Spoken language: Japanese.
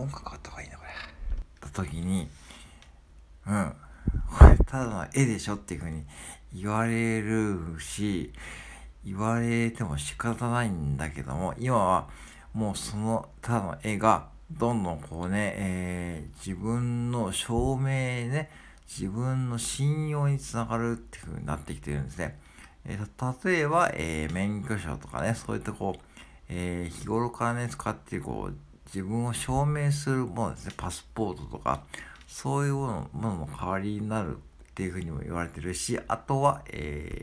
本格あった方がいいなこれた時に、うん、これただの絵でしょっていうふうに言われるし、言われても仕方ないんだけども、今はもうそのただの絵がどんどんこうね、えー、自分の証明ね、自分の信用につながるっていう風になってきてるんですね。えー、例えば、えー、免許証とかね、そういったこう、え、日頃からね、使ってこう、自分を証明するものですね、パスポートとか、そういうものの代わりになるっていうふうにも言われてるし、あとは、え